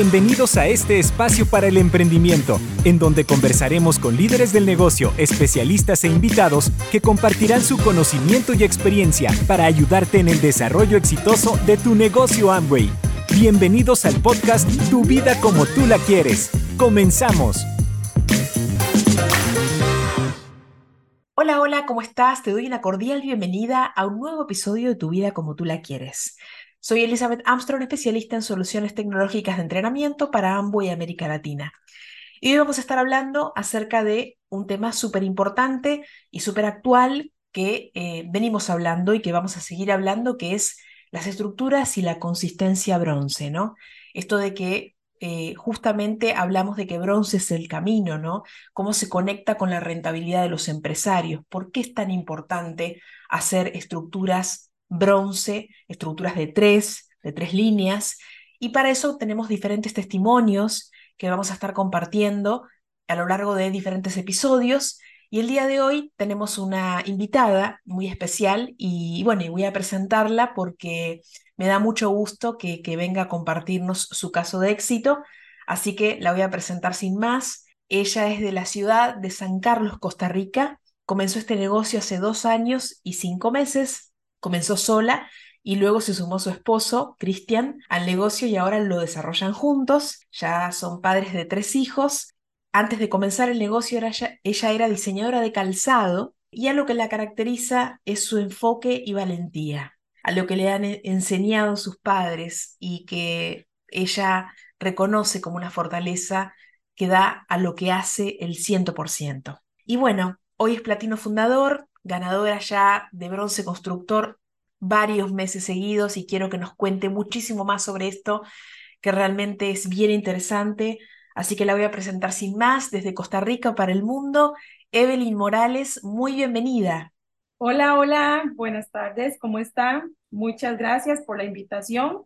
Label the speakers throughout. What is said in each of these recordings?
Speaker 1: Bienvenidos a este espacio para el emprendimiento, en donde conversaremos con líderes del negocio, especialistas e invitados que compartirán su conocimiento y experiencia para ayudarte en el desarrollo exitoso de tu negocio Amway. Bienvenidos al podcast Tu vida como tú la quieres. Comenzamos.
Speaker 2: Hola, hola, ¿cómo estás? Te doy una cordial bienvenida a un nuevo episodio de Tu vida como tú la quieres. Soy Elizabeth Armstrong, especialista en soluciones tecnológicas de entrenamiento para Amway y América Latina. Y hoy vamos a estar hablando acerca de un tema súper importante y súper actual que eh, venimos hablando y que vamos a seguir hablando, que es las estructuras y la consistencia bronce, ¿no? Esto de que eh, justamente hablamos de que bronce es el camino, ¿no? Cómo se conecta con la rentabilidad de los empresarios. ¿Por qué es tan importante hacer estructuras bronce, estructuras de tres, de tres líneas, y para eso tenemos diferentes testimonios que vamos a estar compartiendo a lo largo de diferentes episodios. Y el día de hoy tenemos una invitada muy especial y bueno, voy a presentarla porque me da mucho gusto que, que venga a compartirnos su caso de éxito. Así que la voy a presentar sin más. Ella es de la ciudad de San Carlos, Costa Rica. Comenzó este negocio hace dos años y cinco meses comenzó sola y luego se sumó su esposo, Cristian, al negocio y ahora lo desarrollan juntos. Ya son padres de tres hijos. Antes de comenzar el negocio ella era diseñadora de calzado y a lo que la caracteriza es su enfoque y valentía, a lo que le han e-, enseñado sus padres y que ella reconoce como una fortaleza que da a lo que hace el 100%. Y bueno, hoy es platino fundador, ganadora ya de bronce constructor varios meses seguidos y quiero que nos cuente muchísimo más sobre esto, que realmente es bien interesante. Así que la voy a presentar sin más desde Costa Rica para el mundo. Evelyn Morales, muy bienvenida.
Speaker 3: Hola, hola, buenas tardes, ¿cómo están? Muchas gracias por la invitación.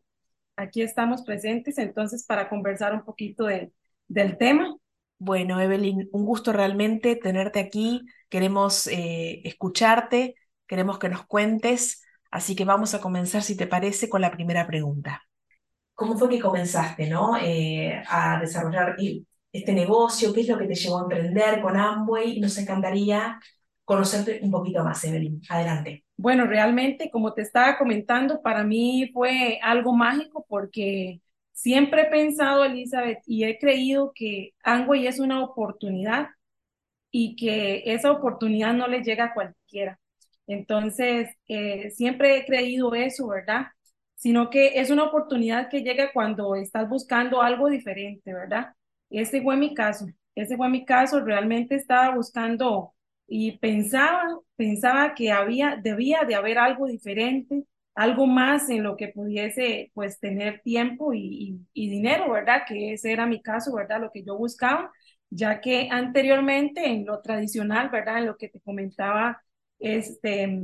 Speaker 3: Aquí estamos presentes entonces para conversar un poquito de, del tema.
Speaker 2: Bueno, Evelyn, un gusto realmente tenerte aquí. Queremos eh, escucharte, queremos que nos cuentes, así que vamos a comenzar, si te parece, con la primera pregunta. ¿Cómo fue que comenzaste ¿no? Eh, a desarrollar este negocio? ¿Qué es lo que te llevó a emprender con Amway? Nos encantaría conocerte un poquito más, Evelyn. Adelante.
Speaker 3: Bueno, realmente, como te estaba comentando, para mí fue algo mágico porque Siempre he pensado, Elizabeth, y he creído que Angway es una oportunidad y que esa oportunidad no le llega a cualquiera. Entonces, eh, siempre he creído eso, ¿verdad? Sino que es una oportunidad que llega cuando estás buscando algo diferente, ¿verdad? Ese fue mi caso. Ese fue mi caso. Realmente estaba buscando y pensaba, pensaba que había, debía de haber algo diferente algo más en lo que pudiese pues tener tiempo y, dinero, ¿verdad? Que ese era mi caso, ¿verdad? Lo que yo buscaba, ya que anteriormente en lo tradicional, ¿verdad? En lo que te comentaba, este,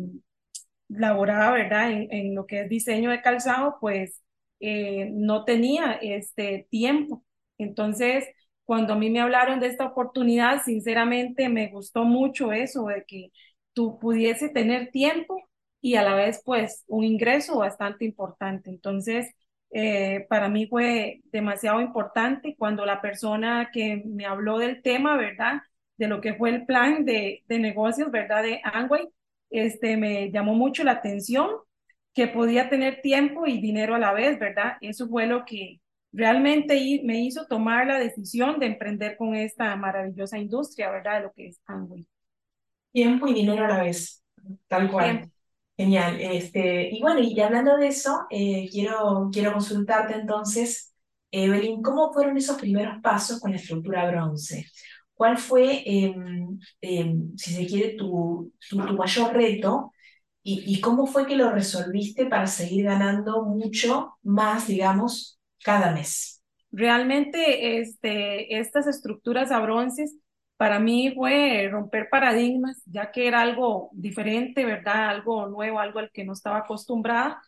Speaker 3: laboraba, ¿verdad? En, lo que es diseño de calzado, pues eh, no tenía este tiempo. Entonces, cuando a mí me hablaron de esta oportunidad, sinceramente me gustó mucho eso, de que tú pudiese tener tiempo y a la vez pues un ingreso bastante importante. Entonces, eh, para mí fue demasiado importante cuando la persona que me habló del tema, ¿verdad? De lo que fue el plan de, de negocios, ¿verdad? De Angway, este, me llamó mucho la atención que podía tener tiempo y dinero a la vez, ¿verdad? Eso fue lo que realmente me hizo tomar la decisión de emprender con esta maravillosa industria, ¿verdad? De lo que es Angway.
Speaker 2: Tiempo y dinero a la vez, tal cual. Genial. Este, y bueno, y hablando de eso, eh, quiero, quiero consultarte entonces, Evelyn, ¿cómo fueron esos primeros pasos con la estructura bronce? ¿Cuál fue, em, em, si se quiere, tu, tu, mayor reto y, y, cómo fue que lo resolviste para seguir ganando mucho más, digamos, cada mes?
Speaker 3: Realmente este, estas estructuras a para mí fue romper paradigmas, ya que era algo diferente, ¿verdad? Algo nuevo, algo al que no estaba acostumbrada.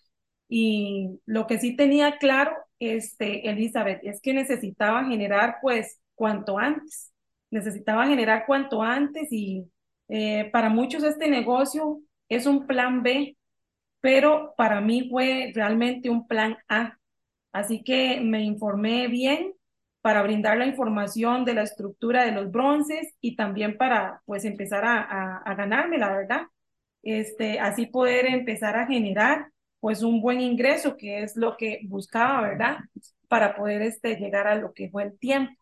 Speaker 3: Y lo que sí tenía claro, este, Elizabeth, es que necesitaba generar, pues, cuanto antes. Necesitaba generar cuanto antes y eh, para muchos este negocio es un plan B, pero para mí fue realmente un plan A. Así que me informé bien para brindar la información de la estructura de los bronces y también para pues empezar a, ganarme, la verdad. Este, así poder empezar a generar pues un buen ingreso, que es lo que buscaba, ¿verdad? Para poder este, llegar a lo que fue el tiempo.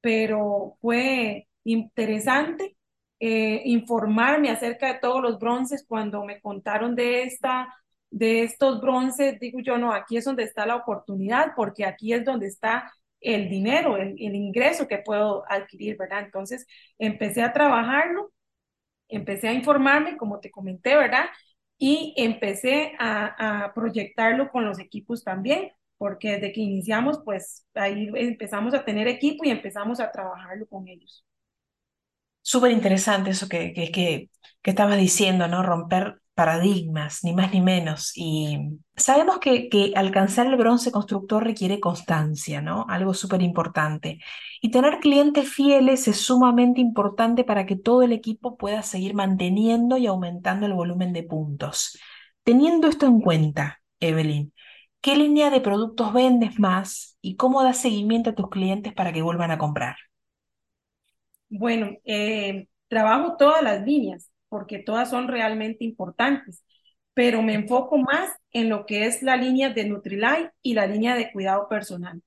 Speaker 3: Pero fue interesante eh, informarme acerca de todos los bronces cuando me contaron de esta de estos bronces, digo yo, no, aquí es donde está la oportunidad, porque aquí es donde está el dinero, el, el ingreso que puedo adquirir, ¿verdad? Entonces empecé a trabajarlo, empecé a informarme, como te comenté, ¿verdad? Y empecé a, a proyectarlo con los equipos también, porque desde que iniciamos, pues ahí empezamos a tener equipo y empezamos a trabajarlo con ellos.
Speaker 2: Súper interesante eso que, que, que, que estabas diciendo, ¿no? Romper paradigmas, ni más ni menos. Y sabemos que, que alcanzar el bronce constructor requiere constancia, ¿no? Algo súper importante. Y tener clientes fieles es sumamente importante para que todo el equipo pueda seguir manteniendo y aumentando el volumen de puntos. Teniendo esto en cuenta, Evelyn, ¿qué línea de productos vendes más y cómo das seguimiento a tus clientes para que vuelvan a comprar?
Speaker 3: Bueno, eh, trabajo todas las líneas porque todas son realmente importantes, pero me enfoco más en lo que es la línea de Nutrilite y la línea de cuidado personal.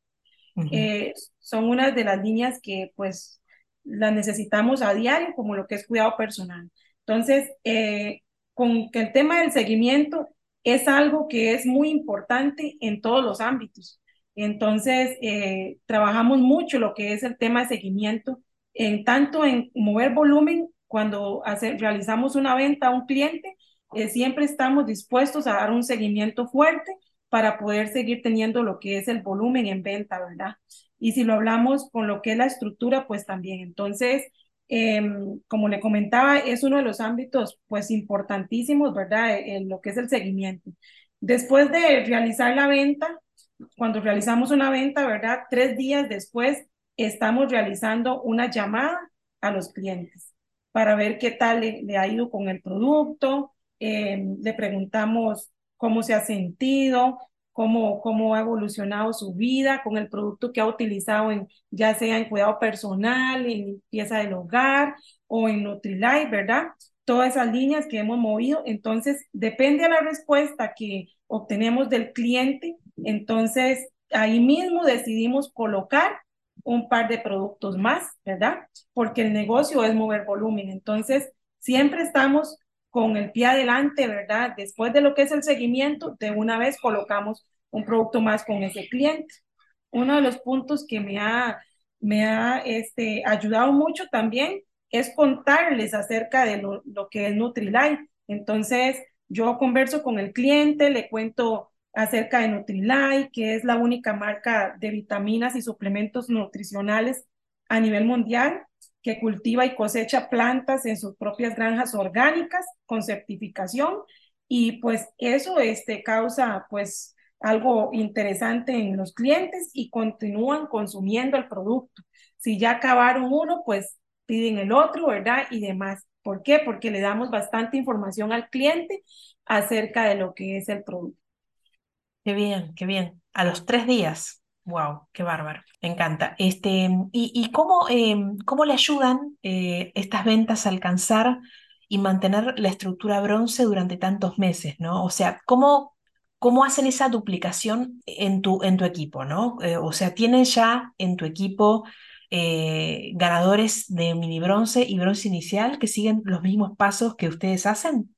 Speaker 3: Eh, son unas de las líneas que pues las necesitamos a diario, como lo que es cuidado personal. Entonces, eh, con que el tema del seguimiento es algo que es muy importante en todos los ámbitos. Entonces, eh, trabajamos mucho lo que es el tema de seguimiento, en tanto en mover volumen cuando realizamos una venta a un cliente, eh, siempre estamos dispuestos a dar un seguimiento fuerte para poder seguir teniendo lo que es el volumen en venta, ¿verdad? Y si lo hablamos con lo que es la estructura, pues también. Entonces, em, como le comentaba, es uno de los ámbitos, pues, importantísimos, ¿verdad? En lo que es el seguimiento. Después de realizar la venta, cuando realizamos una venta, ¿verdad? Tres días después, estamos realizando una llamada a los clientes para ver qué tal le, ha ido con el producto. Eh, le preguntamos cómo se ha sentido, cómo, cómo ha evolucionado su vida con el producto que ha utilizado, en, ya sea en cuidado personal, en limpieza del hogar o en Nutrilite, ¿verdad? Todas esas líneas que hemos movido. Entonces, depende de la respuesta que obtenemos del cliente. Entonces, ahí mismo decidimos colocar un par de productos más, ¿verdad? Porque el negocio es mover volumen. Entonces, siempre estamos con el pie adelante, ¿verdad? Después de lo que es el seguimiento, de una vez colocamos un producto más con ese cliente. Uno de los puntos que me ha, me ha este, ayudado mucho también es contarles acerca de lo, lo que es Nutrilite. Entonces, yo converso con el cliente, le cuento acerca de Nutrilite, que es la única marca de vitaminas y suplementos nutricionales a nivel mundial que cultiva y cosecha plantas en sus propias granjas orgánicas con certificación y pues eso este, causa pues algo interesante en los clientes y continúan consumiendo el producto. Si ya acabaron uno, pues piden el otro, ¿verdad? Y demás. ¿Por qué? Porque le damos bastante información al cliente acerca de lo que es el producto.
Speaker 2: Qué bien, qué bien. A los tres días. Wow, qué bárbaro. Me encanta. Este, ¿y, y cómo, em, cómo le ayudan eh, estas ventas a alcanzar y mantener la estructura bronce durante tantos meses, ¿no? O sea, ¿cómo, cómo hacen esa duplicación en tu, en tu equipo, ¿no? Eh, o sea, ¿tienen ya en tu equipo eh, ganadores de mini bronce y bronce inicial que siguen los mismos pasos que ustedes hacen?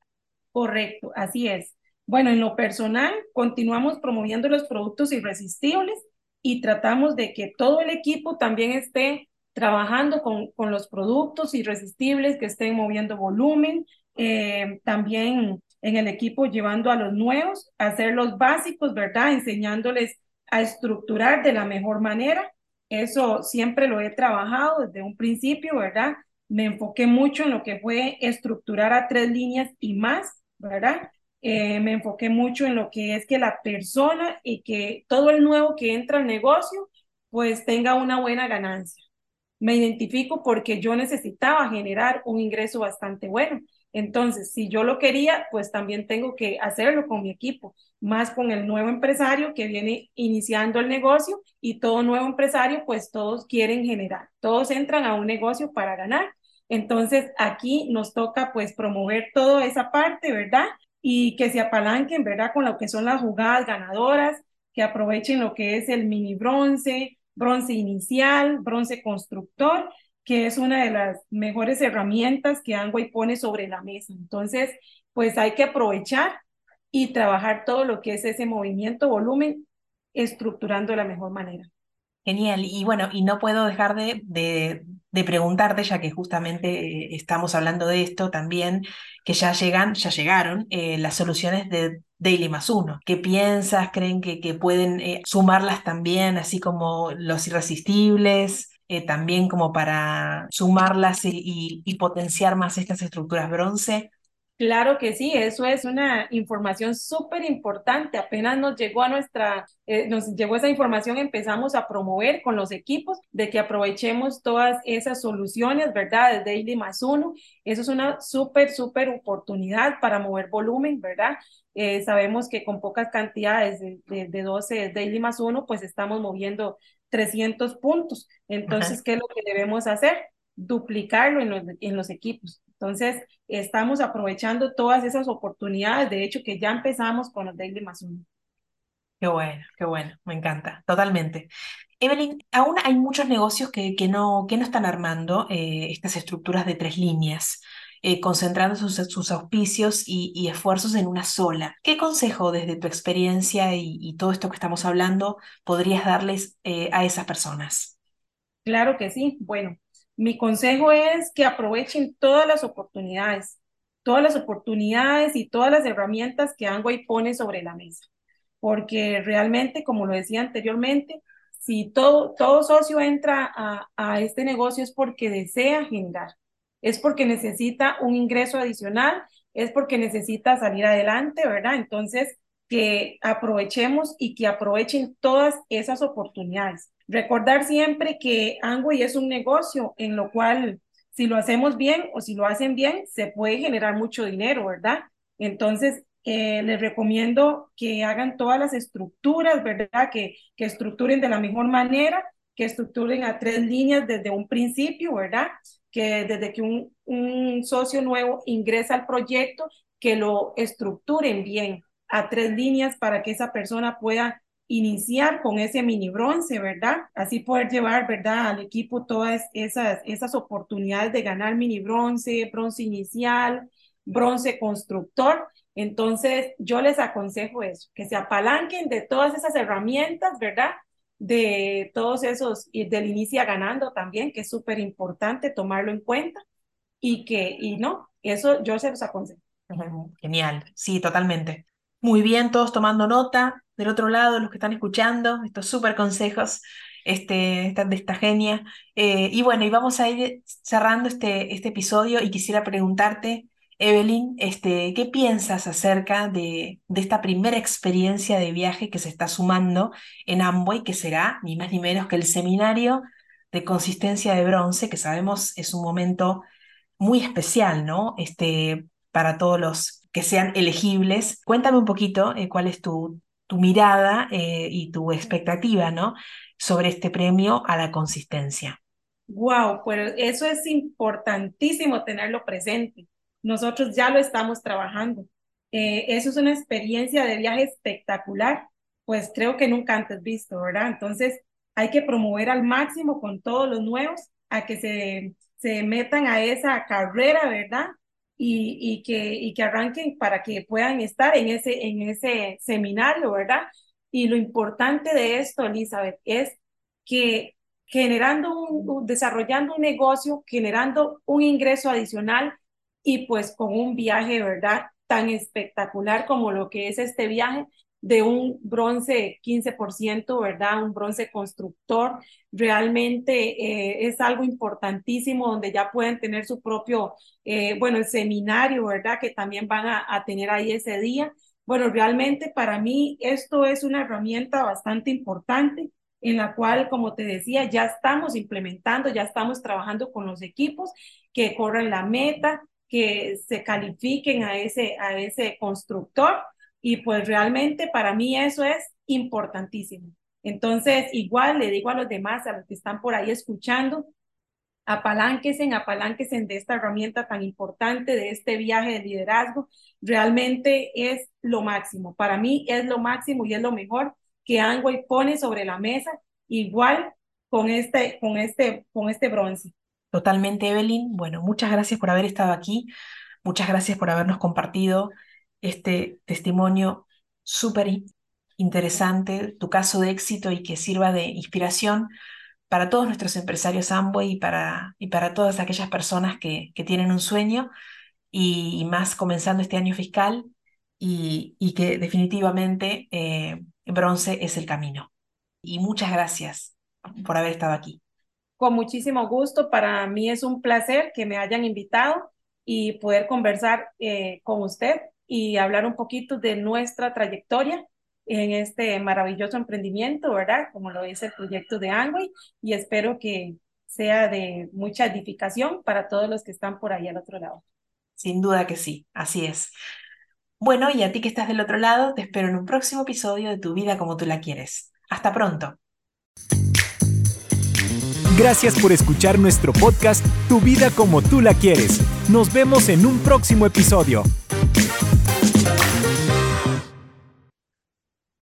Speaker 3: Correcto, así es. Bueno, en lo personal, continuamos promoviendo los productos irresistibles y tratamos de que todo el equipo también esté trabajando con, con los productos irresistibles, que estén moviendo volumen, eh, también en el equipo llevando a los nuevos hacer los básicos, ¿verdad? Enseñándoles a estructurar de la mejor manera. Eso siempre lo he trabajado desde un principio, ¿verdad? Me enfoqué mucho en lo que fue estructurar a tres líneas y más, ¿verdad? Eh, me enfoqué mucho en lo que es que la persona y que todo el nuevo que entra al negocio, pues tenga una buena ganancia. Me identifico porque yo necesitaba generar un ingreso bastante bueno. Entonces, si yo lo quería, pues también tengo que hacerlo con mi equipo, más con el nuevo empresario que viene iniciando el negocio y todo nuevo empresario, pues todos quieren generar, todos entran a un negocio para ganar. Entonces, aquí nos toca pues promover toda esa parte, ¿verdad? Y que se apalanquen, ¿verdad? Con lo que son las jugadas ganadoras, que aprovechen lo que es el mini bronce, bronce inicial, bronce constructor que es una de las mejores herramientas que Angway pone sobre la mesa. Entonces, pues hay que aprovechar y trabajar todo lo que es ese movimiento, volumen, estructurando de la mejor manera.
Speaker 2: Genial. Y bueno, y no puedo dejar de, de, preguntarte, ya que justamente eh, estamos hablando de esto también, que ya llegan, ya llegaron eh, las soluciones de Daily más uno. ¿Qué piensas? ¿Creen que, que pueden eh, sumarlas también, así como los irresistibles? También como para sumarlas y, potenciar más estas estructuras bronce?
Speaker 3: Claro que sí, eso es una información súper importante. Apenas nos llegó a nuestra, eh, nos llegó esa información, empezamos a promover con los equipos de que aprovechemos todas esas soluciones, ¿verdad? De Daily más uno. Eso es una súper, súper oportunidad para mover volumen, ¿verdad? Eh, sabemos que con pocas cantidades de, de, de 12 Daily más uno, pues estamos moviendo 300 puntos. Entonces, ¿qué es lo que debemos hacer? Duplicarlo en los, en los equipos. Entonces, estamos aprovechando todas esas oportunidades. De hecho, que ya empezamos con los Daily más uno.
Speaker 2: Qué bueno, qué bueno, me encanta, totalmente. Evelyn, aún hay muchos negocios que, que, no, que no están armando eh, estas estructuras de tres líneas. Eh, concentrando sus, auspicios y, esfuerzos en una sola. ¿Qué consejo desde tu experiencia y, todo esto que estamos hablando podrías darles eh, a esas personas?
Speaker 3: Claro que sí. Bueno, mi consejo es que aprovechen todas las oportunidades, todas las oportunidades y todas las herramientas que Angway pone sobre la mesa. Porque realmente, como lo decía anteriormente, si todo, todo socio entra a, a este negocio es porque desea generar es porque necesita un ingreso adicional, es porque necesita salir adelante, ¿verdad? Entonces, que aprovechemos y que aprovechen todas esas oportunidades. Recordar siempre que Angway es un negocio en lo cual si lo hacemos bien o si lo hacen bien, se puede generar mucho dinero, ¿verdad? Entonces, eh, les recomiendo que hagan todas las estructuras, ¿verdad? Que, que estructuren de la mejor manera, que estructuren a tres líneas desde un principio, ¿verdad? que desde que un, un socio nuevo ingresa al proyecto, que lo estructuren bien a tres líneas para que esa persona pueda iniciar con ese mini bronce, ¿verdad? Así poder llevar, ¿verdad? Al equipo todas esas, esas oportunidades de ganar mini bronce, bronce inicial, bronce constructor. Entonces, yo les aconsejo eso, que se apalanquen de todas esas herramientas, ¿verdad? de todos esos, y del inicia ganando también, que es súper importante tomarlo en cuenta y que, y no, eso yo se los aconsejo.
Speaker 2: Genial, sí, totalmente. Muy bien, todos tomando nota. Del otro lado, los que están escuchando, estos súper consejos este, de esta genia. Eh, y bueno, y vamos a ir cerrando este, este episodio y quisiera preguntarte, Evelyn, este, ¿qué piensas acerca de, de, esta primera experiencia de viaje que se está sumando en Amway, que será ni más ni menos que el seminario de consistencia de bronce, que sabemos es un momento muy especial, ¿no? Este, para todos los que sean elegibles. Cuéntame un poquito eh, cuál es tu, tu mirada eh, y tu expectativa, ¿no? Sobre este premio a la consistencia.
Speaker 3: Wow, pues eso es importantísimo tenerlo presente nosotros ya lo estamos trabajando. Eh, eso es una experiencia de viaje espectacular, pues creo que nunca antes visto, ¿verdad? Entonces hay que promover al máximo con todos los nuevos a que se, se metan a esa carrera, ¿verdad? Y, y, que, y que arranquen para que puedan estar en ese, en ese seminario, ¿verdad? Y lo importante de esto, Elizabeth, es que generando un, desarrollando un negocio, generando un ingreso adicional, y pues con un viaje, ¿verdad? Tan espectacular como lo que es este viaje de un bronce 15%, ¿verdad? Un bronce constructor. Realmente eh, es algo importantísimo donde ya pueden tener su propio, eh, bueno, el seminario, ¿verdad? Que también van a, a tener ahí ese día. Bueno, realmente para mí esto es una herramienta bastante importante en la cual, como te decía, ya estamos implementando, ya estamos trabajando con los equipos que corren la meta, que se califiquen a ese, a ese constructor y pues realmente para mí eso es importantísimo. Entonces, igual le digo a los demás, a los que están por ahí escuchando, apalánquense, apalánquense de esta herramienta tan importante, de este viaje de liderazgo. Realmente es lo máximo. Para mí es lo máximo y es lo mejor que Angway pone sobre la mesa, igual con este, con este, con este bronce.
Speaker 2: Totalmente, Evelyn. Bueno, muchas gracias por haber estado aquí. Muchas gracias por habernos compartido este testimonio súper interesante, tu caso de éxito y que sirva de inspiración para todos nuestros empresarios Amway y para, y para todas aquellas personas que, que tienen un sueño y, más comenzando este año fiscal y, y que definitivamente eh, bronce es el camino. Y muchas gracias por haber estado aquí.
Speaker 3: Con muchísimo gusto, para mí es un placer que me hayan invitado y poder conversar eh, con usted y hablar un poquito de nuestra trayectoria en este maravilloso emprendimiento, ¿verdad? Como lo es el proyecto de Angway y espero que sea de mucha edificación para todos los que están por ahí al otro lado.
Speaker 2: Sin duda que sí, así es. Bueno, y a ti que estás del otro lado, te espero en un próximo episodio de Tu vida como tú la quieres. Hasta pronto.
Speaker 1: Gracias por escuchar nuestro podcast Tu vida como tú la quieres. Nos vemos en un próximo episodio.